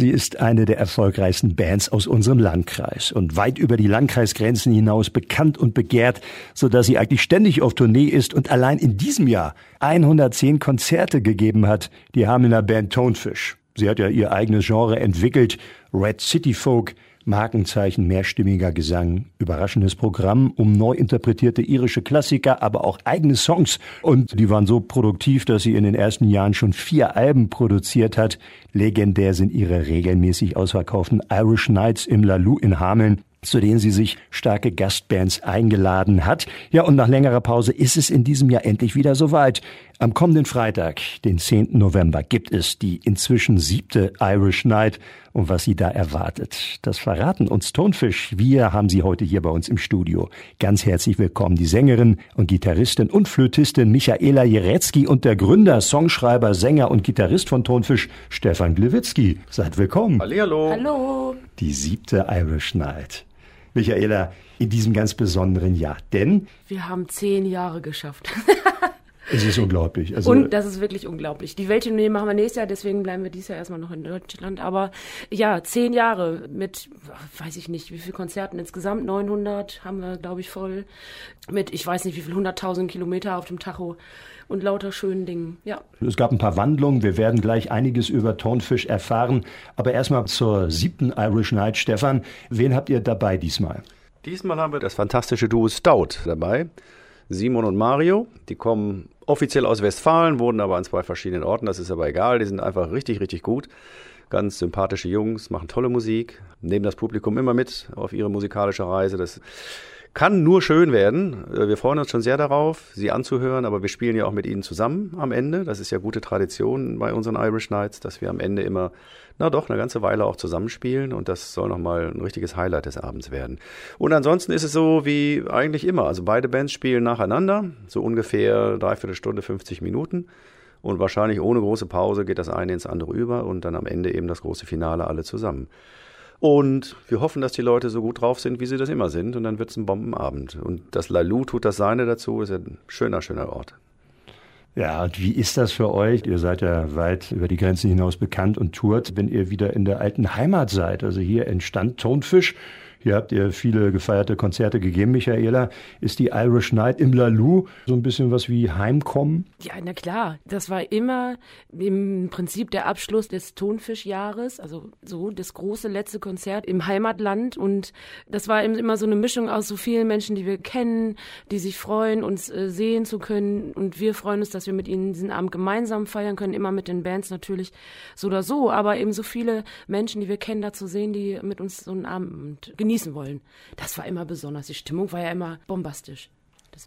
Sie ist eine der erfolgreichsten Bands aus unserem Landkreis und weit über die Landkreisgrenzen hinaus bekannt und begehrt, so dass sie eigentlich ständig auf Tournee ist und allein in diesem Jahr 110 Konzerte gegeben hat. Die der Band Tonefish. Sie hat ja ihr eigenes Genre entwickelt, Red City Folk, Markenzeichen mehrstimmiger Gesang, überraschendes Programm um neu interpretierte irische Klassiker, aber auch eigene Songs. Und die waren so produktiv, dass sie in den ersten Jahren schon vier Alben produziert hat. Legendär sind ihre regelmäßig ausverkauften Irish Nights im Lalou in Hameln zu denen sie sich starke Gastbands eingeladen hat. Ja, und nach längerer Pause ist es in diesem Jahr endlich wieder soweit. Am kommenden Freitag, den 10. November, gibt es die inzwischen siebte Irish Night. Und was sie da erwartet, das verraten uns Tonfisch. Wir haben sie heute hier bei uns im Studio. Ganz herzlich willkommen, die Sängerin und Gitarristin und Flötistin Michaela Jerecki und der Gründer, Songschreiber, Sänger und Gitarrist von Tonfisch, Stefan Gliwitzki. Seid willkommen. Hallihallo. Hallo. Die siebte Irish Night. Michaela, in diesem ganz besonderen Jahr. Denn wir haben zehn Jahre geschafft. es ist unglaublich. Also und das ist wirklich unglaublich. Die Welttournee machen wir nächstes Jahr, deswegen bleiben wir dieses Jahr erstmal noch in Deutschland. Aber ja, zehn Jahre mit, weiß ich nicht, wie viele Konzerten insgesamt, 900 haben wir, glaube ich, voll. Mit, ich weiß nicht, wie viel, 100.000 Kilometer auf dem Tacho und lauter schönen Dingen. Ja. Es gab ein paar Wandlungen. Wir werden gleich einiges über Tonfisch erfahren. Aber erstmal zur siebten Irish Night. Stefan, wen habt ihr dabei diesmal? Diesmal haben wir das fantastische Duo Stout dabei. Simon und Mario, die kommen offiziell aus Westfalen, wohnen aber an zwei verschiedenen Orten. Das ist aber egal. Die sind einfach richtig, richtig gut. Ganz sympathische Jungs, machen tolle Musik, nehmen das Publikum immer mit auf ihre musikalische Reise. Das kann nur schön werden. Äh, wir freuen uns schon sehr darauf, Sie anzuhören, aber wir spielen ja auch mit Ihnen zusammen am Ende. Das ist ja gute Tradition bei unseren Irish Nights, dass wir am Ende immer, na doch, eine ganze Weile auch zusammenspielen und das soll nochmal ein richtiges Highlight des Abends werden. Und ansonsten ist es so wie eigentlich immer. Also beide Bands spielen nacheinander, so ungefähr dreiviertel Stunde, 50 Minuten. Und wahrscheinlich ohne große Pause geht das eine ins andere über und dann am Ende eben das große Finale alle zusammen. Und wir hoffen, dass die Leute so gut drauf sind, wie sie das immer sind. Und dann wird es ein Bombenabend. Und das Lalou tut das seine dazu. Ist ein schöner, schöner Ort. Ja, und wie ist das für euch? Ihr seid ja weit über die Grenzen hinaus bekannt und tourt, wenn ihr wieder in der alten Heimat seid. Also hier entstand Tonfisch hier habt ihr viele gefeierte Konzerte gegeben, Michaela. Ist die Irish Night im Lalou so ein bisschen was wie Heimkommen? Ja, na klar. Das war immer im Prinzip der Abschluss des Tonfischjahres, also so das große letzte Konzert im Heimatland. Und das war immer so eine Mischung aus so vielen Menschen, die wir kennen, die sich freuen, uns äh, sehen zu können. Und wir freuen uns, dass wir mit ihnen diesen Abend gemeinsam feiern können, immer mit den Bands natürlich so oder so, aber eben so viele Menschen, die wir kennen, da zu sehen, die mit uns so einen Abend genießen genießen wollen. Das war immer besonders. Die Stimmung war ja immer bombastisch.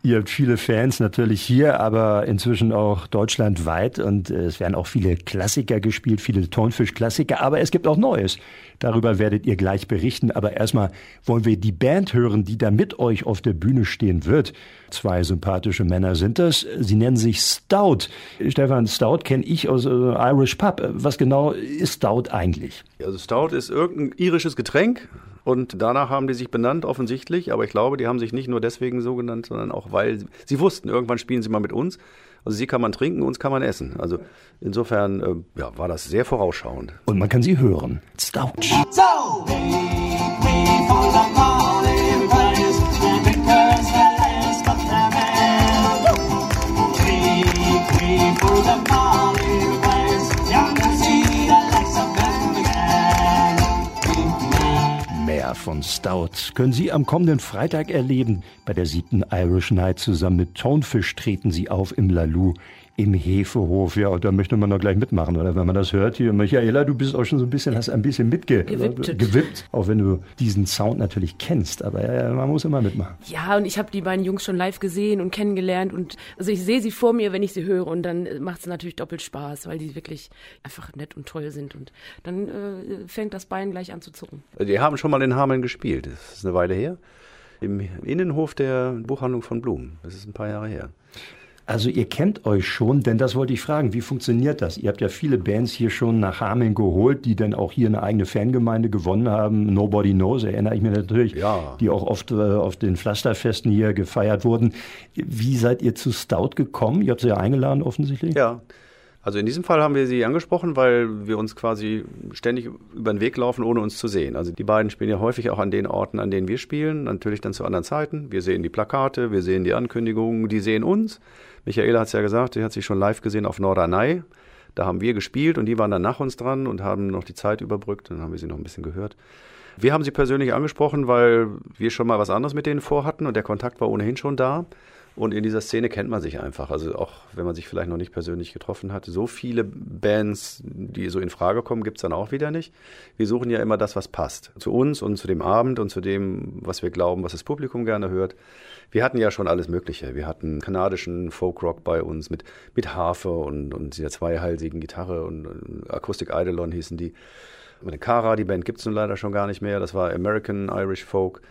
Ihr habt viele Fans natürlich hier, aber inzwischen auch deutschlandweit und äh, es werden auch viele Klassiker gespielt, viele Tonfisch-Klassiker, aber es gibt auch Neues. Darüber werdet ihr gleich berichten, aber erstmal wollen wir die Band hören, die da mit euch auf der Bühne stehen wird. Zwei sympathische Männer sind das. Sie nennen sich Stout. Stefan, Stout kenne ich aus äh, Irish Pub. Was genau ist Stout eigentlich? Also Stout ist irgendein irisches Getränk, und danach haben die sich benannt, offensichtlich. Aber ich glaube, die haben sich nicht nur deswegen so genannt, sondern auch, weil sie wussten, irgendwann spielen sie mal mit uns. Also sie kann man trinken, uns kann man essen. Also insofern äh, ja, war das sehr vorausschauend. Und man kann sie hören. Stout. So, von Stout können Sie am kommenden Freitag erleben. Bei der siebten Irish Night zusammen mit Tonefish treten Sie auf im Lalou im Hefehof. Ja, und da möchte man doch gleich mitmachen, oder? Wenn man das hört hier, Michaela, du bist auch schon so ein bisschen, hast ein bisschen mitgewippt, gewippt, auch wenn du diesen Sound natürlich kennst. Aber ja, man muss immer mitmachen. Ja, und ich habe die beiden Jungs schon live gesehen und kennengelernt und also ich sehe sie vor mir, wenn ich sie höre und dann macht es natürlich doppelt Spaß, weil die wirklich einfach nett und toll sind und dann äh, fängt das Bein gleich an zu zucken. Die haben schon mal in Hameln gespielt. Das ist eine Weile her. Im Innenhof der Buchhandlung von Blumen. Das ist ein paar Jahre her. Also ihr kennt euch schon, denn das wollte ich fragen, wie funktioniert das? Ihr habt ja viele Bands hier schon nach Hameln geholt, die dann auch hier eine eigene Fangemeinde gewonnen haben. Nobody Knows, erinnere ich mich natürlich, ja. die auch oft äh, auf den Pflasterfesten hier gefeiert wurden. Wie seid ihr zu Stout gekommen? Ihr habt sie ja eingeladen offensichtlich. Ja, Also in diesem Fall haben wir sie angesprochen, weil wir uns quasi ständig über den Weg laufen, ohne uns zu sehen. Also die beiden spielen ja häufig auch an den Orten, an denen wir spielen, natürlich dann zu anderen Zeiten. Wir sehen die Plakate, wir sehen die Ankündigungen, die sehen uns. Michaela hat es ja gesagt, sie hat sich schon live gesehen auf Norderney. Da haben wir gespielt und die waren dann nach uns dran und haben noch die Zeit überbrückt. Dann haben wir sie noch ein bisschen gehört. Wir haben sie persönlich angesprochen, weil wir schon mal was anderes mit denen vorhatten und der Kontakt war ohnehin schon da. Und in dieser Szene kennt man sich einfach. Also auch wenn man sich vielleicht noch nicht persönlich getroffen hat, so viele Bands, die so in Frage kommen, gibt's dann auch wieder nicht. Wir suchen ja immer das, was passt. Zu uns und zu dem Abend und zu dem, was wir glauben, was das Publikum gerne hört. Wir hatten ja schon alles Mögliche. Wir hatten kanadischen Folkrock bei uns mit, mit Harfe und, und dieser zweihalsigen Gitarre und, und Akustik Eidolon hießen die. Mit Cara, die Band gibt's nun leider schon gar nicht mehr. Das war American Irish Folk.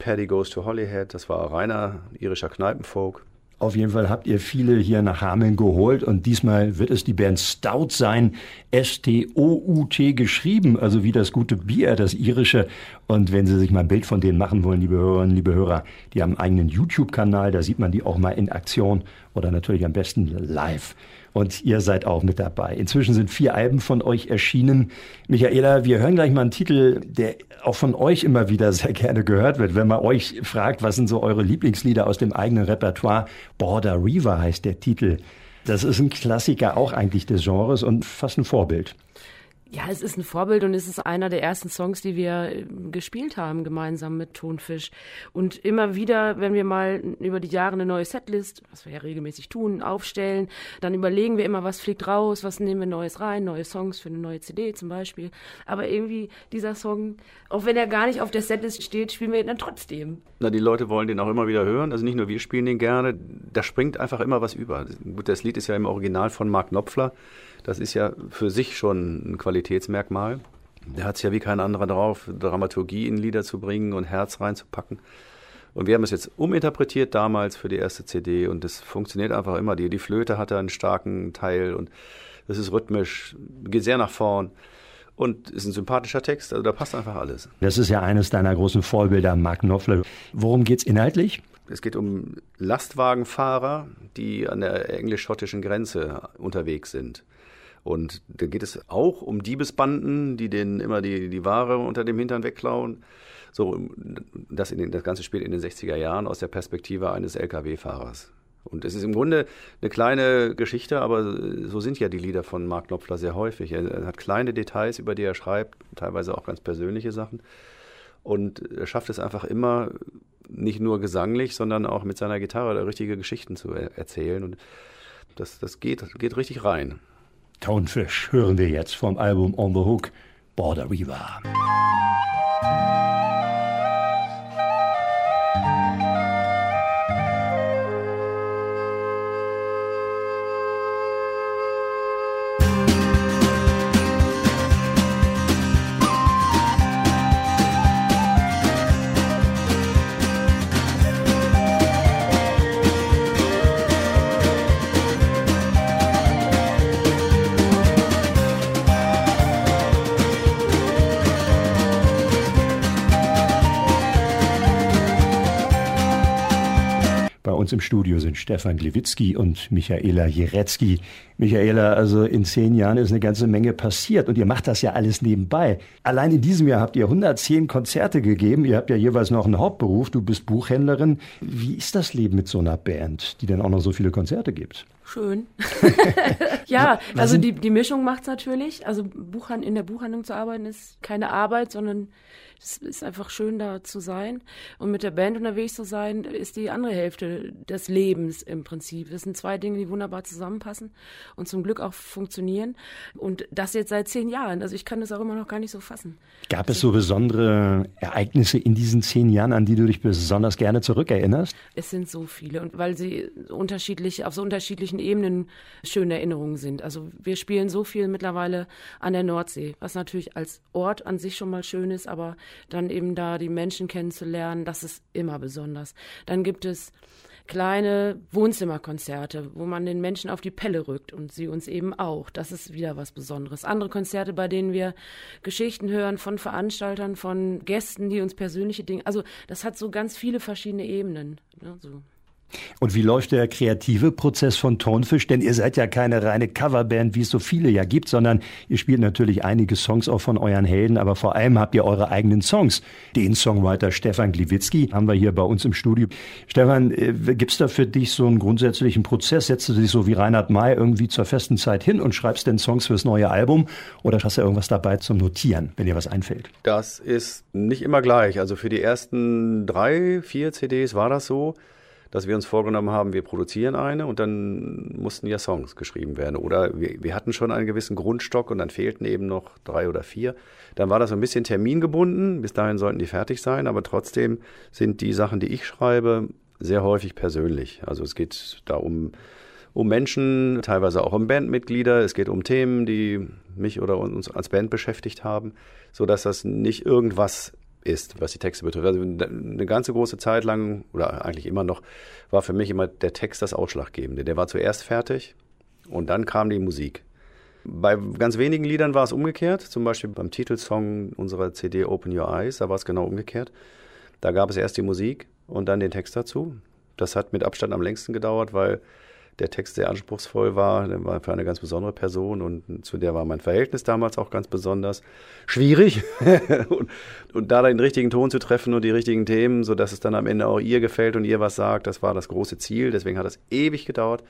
Paddy Goes to Holyhead, das war reiner irischer Kneipenfolk. Auf jeden Fall habt ihr viele hier nach Hameln geholt und diesmal wird es die Band Stout sein. S-T-O-U-T geschrieben, also wie das gute Bier, das irische. Und wenn Sie sich mal ein Bild von denen machen wollen, liebe Hörerinnen, liebe Hörer, die haben einen eigenen YouTube-Kanal, da sieht man die auch mal in Aktion oder natürlich am besten live und ihr seid auch mit dabei. Inzwischen sind vier Alben von euch erschienen. Michaela, wir hören gleich mal einen Titel, der auch von euch immer wieder sehr gerne gehört wird. Wenn man euch fragt, was sind so eure Lieblingslieder aus dem eigenen Repertoire? Border Reaver heißt der Titel. Das ist ein Klassiker auch eigentlich des Genres und fast ein Vorbild. Ja, es ist ein Vorbild und es ist einer der ersten Songs, die wir äh, gespielt haben, gemeinsam mit Tonfisch. Und immer wieder, wenn wir mal über die Jahre eine neue Setlist, was wir ja regelmäßig tun, aufstellen, dann überlegen wir immer, was fliegt raus, was nehmen wir Neues rein, neue Songs für eine neue CD zum Beispiel. Aber irgendwie dieser Song, auch wenn er gar nicht auf der Setlist steht, spielen wir ihn dann trotzdem. Na, die Leute wollen den auch immer wieder hören. Also nicht nur wir spielen den gerne, da springt einfach immer was über. Gut, das Lied ist ja im Original von Mark Knopfler. Das ist ja für sich schon ein Qualitätsmerkmal. Der hat es ja wie kein anderer drauf, Dramaturgie in Lieder zu bringen und Herz reinzupacken. Und wir haben es jetzt uminterpretiert damals für die erste CD und das funktioniert einfach immer. Die, die Flöte hat da einen starken Teil und das ist rhythmisch, geht sehr nach vorn und ist ein sympathischer Text, also da passt einfach alles. Das ist ja eines deiner großen Vorbilder, Mark Knopfler. Worum geht's inhaltlich? Es geht um Lastwagenfahrer, die an der englisch-schottischen Grenze unterwegs sind. Und da geht es auch um Diebesbanden, die denen immer die, die Ware unter dem Hintern wegklauen. So, das, in den, das Ganze spielt in den 60er Jahren aus der Perspektive eines Lkw-Fahrers. Und es ist im Grunde eine kleine Geschichte, aber so sind ja die Lieder von Mark Knopfler sehr häufig. Er hat kleine Details, über die er schreibt, teilweise auch ganz persönliche Sachen. Und er schafft es einfach immer, nicht nur gesanglich, sondern auch mit seiner Gitarre richtige Geschichten zu erzählen. Und das, das geht, geht richtig rein. Tonefish hören wir jetzt vom Album On the Hook Border Reaver. Uns im Studio sind Stefan Gliwitzki und Michaela Jeretzki. Michaela, also in zehn Jahren ist eine ganze Menge passiert und ihr macht das ja alles nebenbei. Allein in diesem Jahr habt ihr 110 Konzerte gegeben. Ihr habt ja jeweils noch einen Hauptberuf. Du bist Buchhändlerin. Wie ist das Leben mit so einer Band, die dann auch noch so viele Konzerte gibt? Schön. ja, also die, die Mischung macht's natürlich. Also Buchhand, in der Buchhandlung zu arbeiten ist keine Arbeit, sondern es ist einfach schön, da zu sein. Und mit der Band unterwegs zu sein, ist die andere Hälfte des Lebens im Prinzip. Das sind zwei Dinge, die wunderbar zusammenpassen und zum Glück auch funktionieren. Und das jetzt seit zehn Jahren. Also ich kann das auch immer noch gar nicht so fassen. Gab es so besondere Ereignisse in diesen zehn Jahren, an die du dich besonders gerne zurückerinnerst? Es sind so viele. Und weil sie unterschiedlich, auf so unterschiedlichen Ebenen schöne Erinnerungen sind. Also wir spielen so viel mittlerweile an der Nordsee, was natürlich als Ort an sich schon mal schön ist, aber dann eben da die Menschen kennenzulernen, das ist immer besonders. Dann gibt es kleine Wohnzimmerkonzerte, wo man den Menschen auf die Pelle rückt und sie uns eben auch. Das ist wieder was Besonderes. Andere Konzerte, bei denen wir Geschichten hören von Veranstaltern, von Gästen, die uns persönliche Dinge, also das hat so ganz viele verschiedene Ebenen. Ne, so. Und wie läuft der kreative Prozess von Tonfisch? Denn ihr seid ja keine reine Coverband, wie es so viele ja gibt, sondern ihr spielt natürlich einige Songs auch von euren Helden, aber vor allem habt ihr eure eigenen Songs. Den Songwriter Stefan Gliwitzki haben wir hier bei uns im Studio. Stefan, äh, gibt's da für dich so einen grundsätzlichen Prozess? Setzt du dich so wie Reinhard May irgendwie zur festen Zeit hin und schreibst denn Songs fürs neue Album? Oder hast du irgendwas dabei zum Notieren, wenn dir was einfällt? Das ist nicht immer gleich. Also für die ersten drei, vier CDs war das so dass wir uns vorgenommen haben, wir produzieren eine und dann mussten ja Songs geschrieben werden. Oder wir, wir hatten schon einen gewissen Grundstock und dann fehlten eben noch drei oder vier. Dann war das so ein bisschen termingebunden. Bis dahin sollten die fertig sein, aber trotzdem sind die Sachen, die ich schreibe, sehr häufig persönlich. Also es geht da um, um Menschen, teilweise auch um Bandmitglieder. Es geht um Themen, die mich oder uns als Band beschäftigt haben, so dass das nicht irgendwas ist, was die Texte betrifft. Also eine ganze große Zeit lang, oder eigentlich immer noch, war für mich immer der Text das Ausschlaggebende. Der war zuerst fertig und dann kam die Musik. Bei ganz wenigen Liedern war es umgekehrt, zum Beispiel beim Titelsong unserer CD Open Your Eyes, da war es genau umgekehrt. Da gab es erst die Musik und dann den Text dazu. Das hat mit Abstand am längsten gedauert, weil der Text sehr anspruchsvoll war. Der war für eine ganz besondere Person und zu der war mein Verhältnis damals auch ganz besonders schwierig. und, und, da den richtigen Ton zu treffen und die richtigen Themen, sodass es dann am Ende auch ihr gefällt und ihr was sagt, das war das große Ziel. Deswegen hat es ewig gedauert.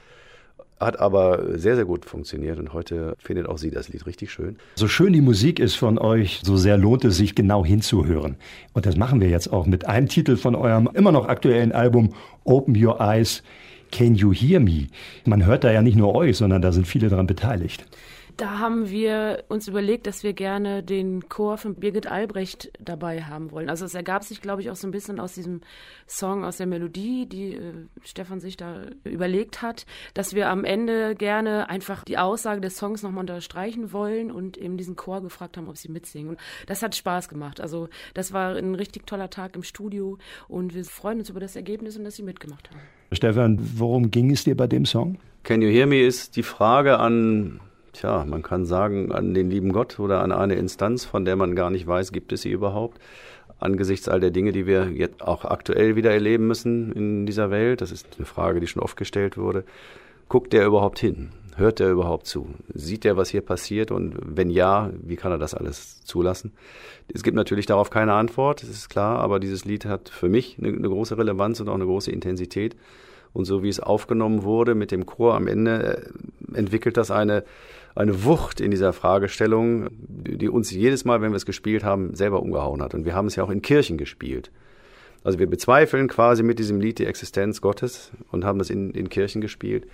Hat aber sehr, sehr gut funktioniert und heute findet auch sie das Lied richtig schön. So schön die Musik ist von euch, so sehr lohnt es sich genau hinzuhören. Und das machen wir jetzt auch mit einem Titel von eurem immer noch aktuellen Album Open Your Eyes. Can You Hear Me? Man hört da ja nicht nur euch, sondern da sind viele daran beteiligt. Da haben wir uns überlegt, dass wir gerne den Chor von Birgit Albrecht dabei haben wollen. Also es ergab sich, glaube ich, auch so ein bisschen aus diesem Song, aus der Melodie, die äh, Stefan sich da überlegt hat, dass wir am Ende gerne einfach die Aussage des Songs nochmal unterstreichen wollen und eben diesen Chor gefragt haben, ob sie mitsingen. Und das hat Spaß gemacht. Also das war ein richtig toller Tag im Studio und wir freuen uns über das Ergebnis und dass sie mitgemacht haben. Stefan, worum ging es dir bei dem Song? Can You Hear Me ist die Frage an tja, man kann sagen, an den lieben Gott oder an eine Instanz, von der man gar nicht weiß, gibt es sie überhaupt. Angesichts all der Dinge, die wir jetzt auch aktuell wieder erleben müssen in dieser Welt, das ist eine Frage, die schon oft gestellt wurde, guckt der überhaupt hin? Hört der überhaupt zu? Sieht der, was hier passiert? Und wenn ja, wie kann er das alles zulassen? Es gibt natürlich darauf keine Antwort, das ist klar, aber dieses Lied hat für mich eine, eine große Relevanz und auch eine große Intensität. Und so wie es aufgenommen wurde mit dem Chor am Ende, äh, entwickelt das eine, eine Wucht in dieser Fragestellung, die uns jedes Mal, wenn wir es gespielt haben, selber umgehauen hat. Und wir haben es ja auch in Kirchen gespielt. Also wir bezweifeln quasi mit diesem Lied die Existenz Gottes und haben das in, in Kirchen gespielt.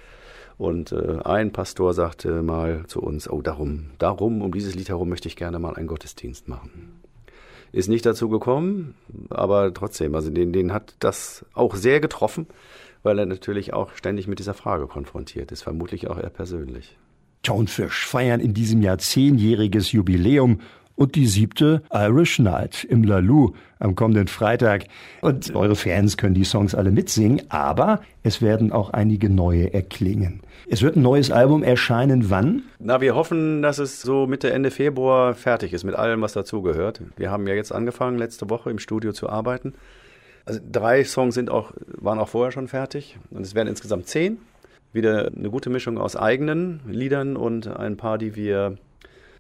Und äh, ein Pastor sagte mal zu uns, oh, darum, darum, um dieses Lied herum möchte ich gerne mal einen Gottesdienst machen. Ist nicht dazu gekommen, aber trotzdem, also den, den hat das auch sehr getroffen, weil er natürlich auch ständig mit dieser Frage konfrontiert ist, vermutlich auch er persönlich. Tonefish feiern in diesem Jahr zehnjähriges Jubiläum und die siebte Irish Night im Lalou am kommenden Freitag. Und eure Fans können die Songs alle mitsingen, aber es werden auch einige neue erklingen. Es wird ein neues Album erscheinen. Wann? Na, wir hoffen, dass es so Mitte, Ende Februar fertig ist mit allem, was dazugehört. Wir haben ja jetzt angefangen, letzte Woche im Studio zu arbeiten. Also drei Songs sind auch, waren auch vorher schon fertig und es werden insgesamt zehn wieder eine gute Mischung aus eigenen Liedern und ein paar, die wir,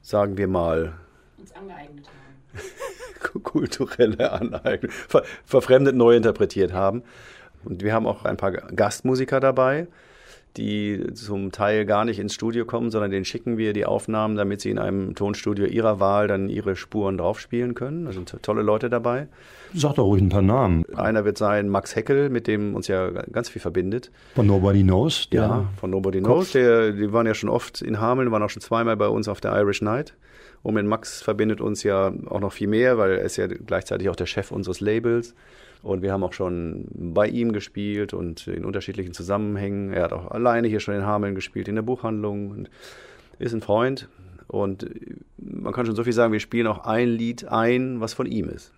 sagen wir mal, uns angeeignet haben. kulturelle Aneignung, ver verfremdet neu interpretiert haben. Und wir haben auch ein paar Gastmusiker dabei, die zum Teil gar nicht ins Studio kommen, sondern denen schicken wir die Aufnahmen, damit sie in einem Tonstudio ihrer Wahl dann ihre Spuren draufspielen können. Da sind tolle Leute dabei. Sag doch ruhig ein paar Namen. Einer wird sein Max Heckel, mit dem uns ja ganz viel verbindet. Von Nobody Knows. Ja, von Nobody Kopf. Knows. Der, die waren ja schon oft in Hameln, waren auch schon zweimal bei uns auf der Irish Night. Und mit Max verbindet uns ja auch noch viel mehr, weil er ist ja gleichzeitig auch der Chef unseres Labels. Und wir haben auch schon bei ihm gespielt und in unterschiedlichen Zusammenhängen. Er hat auch alleine hier schon in Hameln gespielt, in der Buchhandlung und ist ein Freund. Und man kann schon so viel sagen, wir spielen auch ein Lied ein, was von ihm ist.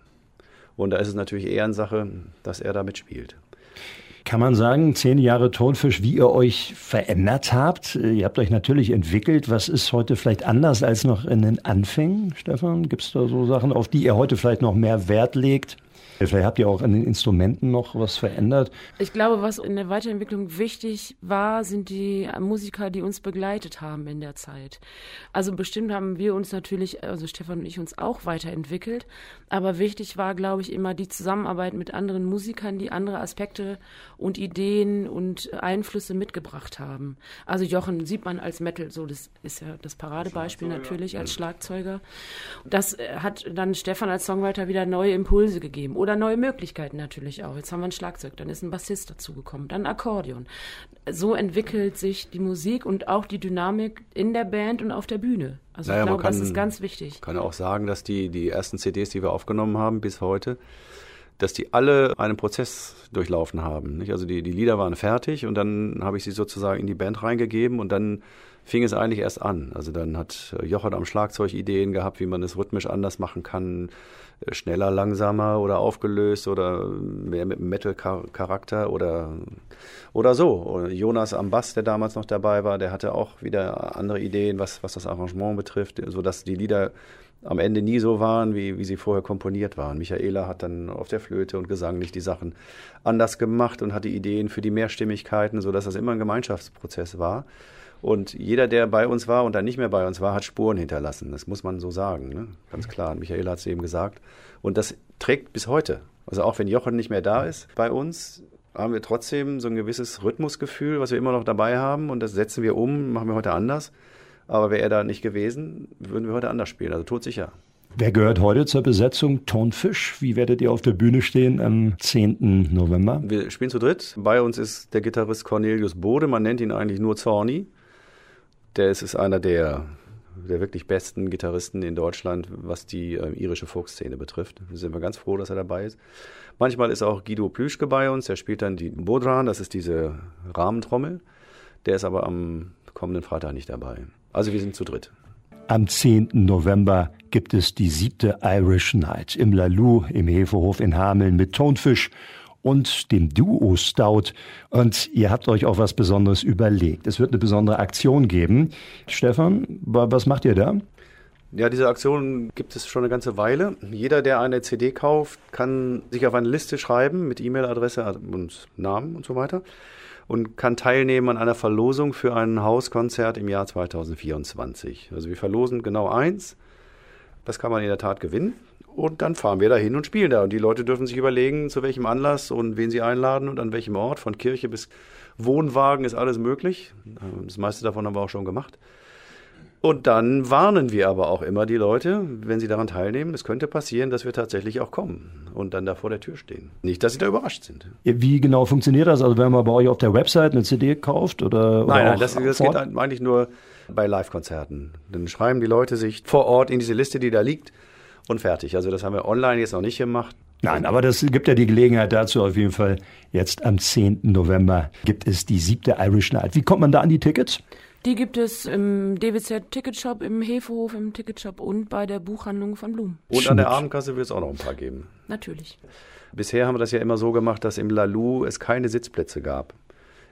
Und da ist es natürlich Ehrensache, dass er da mitspielt. Kann man sagen, zehn Jahre Tonfisch, wie ihr euch verändert habt? Ihr habt euch natürlich entwickelt. Was ist heute vielleicht anders als noch in den Anfängen, Stefan? Gibt es da so Sachen, auf die ihr heute vielleicht noch mehr Wert legt? Vielleicht habt ihr auch an den Instrumenten noch was verändert. Ich glaube, was in der Weiterentwicklung wichtig war, sind die Musiker, die uns begleitet haben in der Zeit. Also bestimmt haben wir uns natürlich, also Stefan und ich uns auch weiterentwickelt. Aber wichtig war, glaube ich, immer die Zusammenarbeit mit anderen Musikern, die andere Aspekte und Ideen und Einflüsse mitgebracht haben. Also Jochen sieht man als Metal, so das ist ja das Paradebeispiel natürlich als Schlagzeuger. Das hat dann Stefan als Songwriter wieder neue Impulse gegeben. Oder oder neue Möglichkeiten natürlich auch. Jetzt haben wir ein Schlagzeug, dann ist ein Bassist dazugekommen, dann ein Akkordeon. So entwickelt sich die Musik und auch die Dynamik in der Band und auf der Bühne. Also naja, ich glaube, das ist ganz wichtig. Ich kann auch sagen, dass die, die ersten CDs, die wir aufgenommen haben bis heute, dass die alle einen Prozess durchlaufen haben. Nicht? Also die, die Lieder waren fertig und dann habe ich sie sozusagen in die Band reingegeben und dann fing es eigentlich erst an. Also dann hat Jochert am Schlagzeug Ideen gehabt, wie man es rhythmisch anders machen kann schneller, langsamer oder aufgelöst oder mehr mit Metal-Charakter oder, oder so. Jonas am Bass, der damals noch dabei war, der hatte auch wieder andere Ideen, was, was das Arrangement betrifft, sodass die Lieder am Ende nie so waren, wie, wie sie vorher komponiert waren. Michaela hat dann auf der Flöte und gesanglich die Sachen anders gemacht und hatte Ideen für die Mehrstimmigkeiten, sodass das immer ein Gemeinschaftsprozess war. Und jeder, der bei uns war und dann nicht mehr bei uns war, hat Spuren hinterlassen. Das muss man so sagen, ne? ganz klar. Michael hat es eben gesagt. Und das trägt bis heute. Also auch wenn Jochen nicht mehr da ist bei uns, haben wir trotzdem so ein gewisses Rhythmusgefühl, was wir immer noch dabei haben. Und das setzen wir um, machen wir heute anders. Aber wäre er da nicht gewesen, würden wir heute anders spielen. Also todsicher. Wer gehört heute zur Besetzung? Tonfisch. Wie werdet ihr auf der Bühne stehen am 10. November? Wir spielen zu dritt. Bei uns ist der Gitarrist Cornelius Bode. Man nennt ihn eigentlich nur Zorni der ist, einer der, der wirklich besten Gitarristen in Deutschland, was die äh, irische Folkszene betrifft. Da sind wir ganz froh, dass er dabei ist. Manchmal ist auch Guido Plüschke bei uns, der spielt dann die Bodran, das ist diese Rahmentrommel. Der ist aber am kommenden Freitag nicht dabei. Also wir sind zu dritt. Am 10. November gibt es die siebte Irish Night im Lalou im Hefehof in Hameln mit Tonfisch und dem Duo Stout. Und ihr habt euch auch was Besonderes überlegt. Es wird eine besondere Aktion geben. Stefan, was macht ihr da? Ja, diese Aktion gibt es schon eine ganze Weile. Jeder, der eine CD kauft, kann sich auf eine Liste schreiben mit E-Mail-Adresse und Namen und so weiter und kann teilnehmen an einer Verlosung für ein Hauskonzert im Jahr 2024. Also wir verlosen genau eins. Das kann man in der Tat gewinnen. Und dann fahren wir da hin und spielen da. Und die Leute dürfen sich überlegen, zu welchem Anlass und wen sie einladen und an welchem Ort. Von Kirche bis Wohnwagen ist alles möglich. Das meiste davon haben wir auch schon gemacht. Und dann warnen wir aber auch immer die Leute, wenn sie daran teilnehmen, es könnte passieren, dass wir tatsächlich auch kommen und dann da vor der Tür stehen. Nicht, dass sie da überrascht sind. Wie genau funktioniert das? Also wenn man bei euch auf der Website eine CD kauft oder, oder Nein, nein das, das geht eigentlich nur bei Live-Konzerten. Dann schreiben die Leute sich vor Ort in diese Liste, die da liegt, und fertig. Also das haben wir online jetzt noch nicht gemacht. Nein, aber das gibt ja die Gelegenheit dazu auf jeden Fall. Jetzt am 10. November gibt es die siebte Irish Night. Wie kommt man da an die Tickets? Die gibt es im DWZ Ticketshop, im Hefehof im Ticketshop und bei der Buchhandlung von Blum. Und an der Abendkasse wird es auch noch ein paar geben. Natürlich. Bisher haben wir das ja immer so gemacht, dass im Lalou es keine Sitzplätze gab.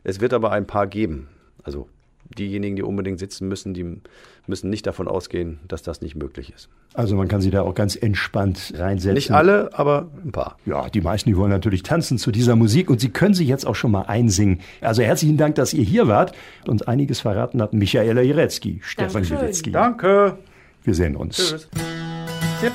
Es wird aber ein paar geben. Also diejenigen, die unbedingt sitzen müssen, die müssen nicht davon ausgehen, dass das nicht möglich ist. Also man kann sie da auch ganz entspannt reinsetzen. Nicht alle, aber ein paar. Ja, die meisten, die wollen natürlich tanzen zu dieser Musik und sie können sich jetzt auch schon mal einsingen. Also herzlichen Dank, dass ihr hier wart und einiges verraten habt. Michaela Jeretzky, Stefan Jeretzky. Danke. Wir sehen uns. Tschüss. Tipp.